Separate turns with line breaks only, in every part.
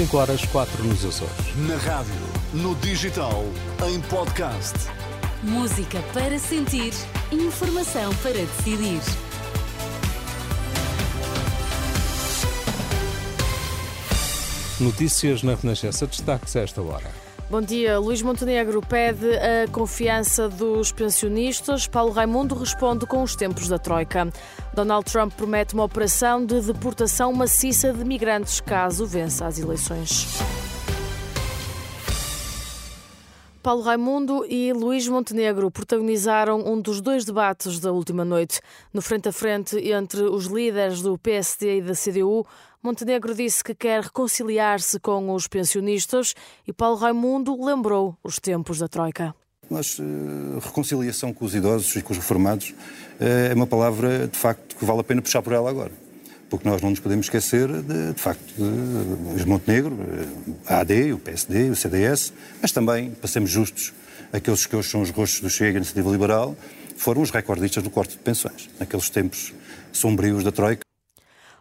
5 horas 4 nos Açores.
Na rádio, no digital, em podcast.
Música para sentir, informação para decidir.
Notícias na Renascença. Destaques a esta hora.
Bom dia. Luís Montenegro pede a confiança dos pensionistas. Paulo Raimundo responde com os tempos da Troika. Donald Trump promete uma operação de deportação maciça de migrantes caso vença as eleições. Paulo Raimundo e Luís Montenegro protagonizaram um dos dois debates da última noite. No frente a frente entre os líderes do PSD e da CDU, Montenegro disse que quer reconciliar-se com os pensionistas e Paulo Raimundo lembrou os tempos da Troika.
Mas uh, reconciliação com os idosos e com os reformados uh, é uma palavra, de facto, que vale a pena puxar por ela agora. Porque nós não nos podemos esquecer, de, de facto, de, de Montenegro, a AD, o PSD, o CDS, mas também, para sermos justos, aqueles que hoje são os rostos do Chega e Iniciativa Liberal, foram os recordistas do corte de pensões, naqueles tempos sombrios da Troika.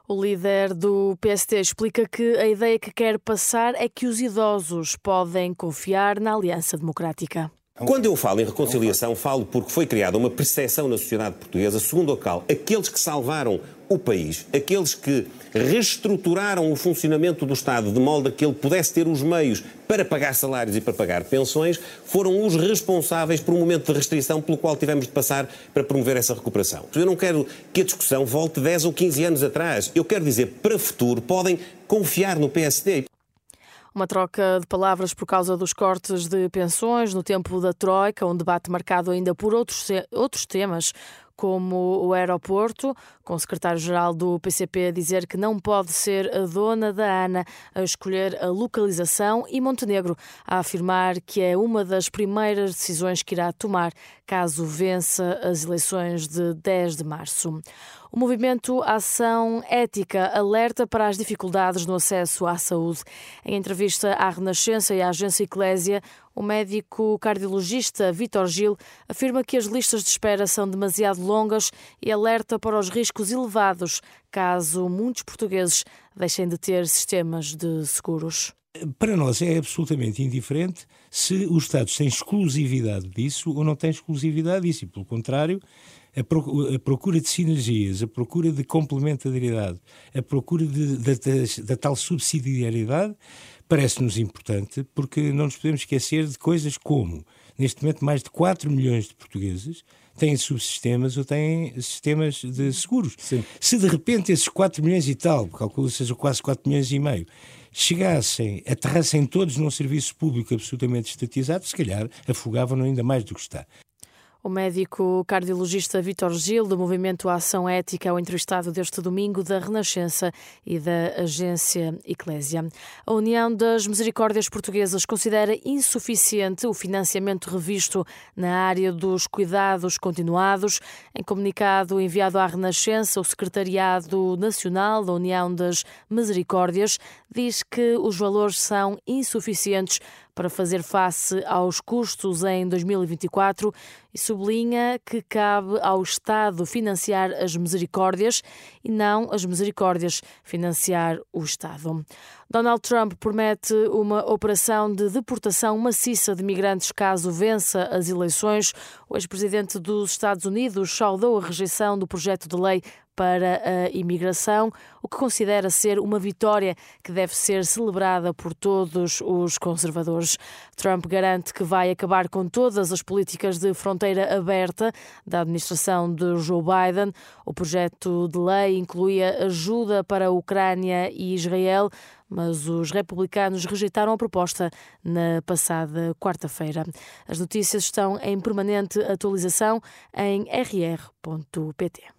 O líder do PST explica que a ideia que quer passar é que os idosos podem confiar na Aliança Democrática.
Quando eu falo em reconciliação, falo porque foi criada uma percepção na sociedade portuguesa, segundo a qual aqueles que salvaram o país, aqueles que reestruturaram o funcionamento do Estado de modo a que ele pudesse ter os meios para pagar salários e para pagar pensões, foram os responsáveis por um momento de restrição pelo qual tivemos de passar para promover essa recuperação. Eu não quero que a discussão volte 10 ou 15 anos atrás. Eu quero dizer, para o futuro, podem confiar no PSD.
Uma troca de palavras por causa dos cortes de pensões no tempo da Troika, um debate marcado ainda por outros, outros temas, como o aeroporto, com o secretário-geral do PCP a dizer que não pode ser a dona da ANA a escolher a localização e Montenegro a afirmar que é uma das primeiras decisões que irá tomar caso vença as eleições de 10 de março. O movimento Ação Ética alerta para as dificuldades no acesso à saúde. Em entrevista à Renascença e à agência Eclésia, o médico cardiologista Vitor Gil afirma que as listas de espera são demasiado longas e alerta para os riscos elevados caso muitos portugueses deixem de ter sistemas de seguros.
Para nós é absolutamente indiferente se os Estados têm exclusividade disso ou não têm exclusividade disso, e pelo contrário, a procura de sinergias, a procura de complementariedade, a procura da tal subsidiariedade parece-nos importante porque não nos podemos esquecer de coisas como, neste momento, mais de 4 milhões de portugueses têm subsistemas ou têm sistemas de seguros. Sim. Se de repente esses 4 milhões e tal, calculo seja quase 4 milhões e meio, chegassem, aterrassem todos num serviço público absolutamente estatizado, se calhar afogavam ainda mais do que está.
O médico cardiologista Vitor Gil, do Movimento Ação Ética, é o entrevistado deste domingo da Renascença e da agência Eclésia. A União das Misericórdias Portuguesas considera insuficiente o financiamento revisto na área dos cuidados continuados. Em comunicado enviado à Renascença, o Secretariado Nacional da União das Misericórdias diz que os valores são insuficientes para fazer face aos custos em 2024 e sublinha que cabe ao Estado financiar as misericórdias e não as misericórdias financiar o Estado. Donald Trump promete uma operação de deportação maciça de migrantes caso vença as eleições. O ex-presidente dos Estados Unidos saudou a rejeição do projeto de lei para a imigração, o que considera ser uma vitória que deve ser celebrada por todos os conservadores. Trump garante que vai acabar com todas as políticas de fronteira aberta da administração de Joe Biden. O projeto de lei incluía ajuda para a Ucrânia e Israel, mas os republicanos rejeitaram a proposta na passada quarta-feira. As notícias estão em permanente atualização em rr.pt.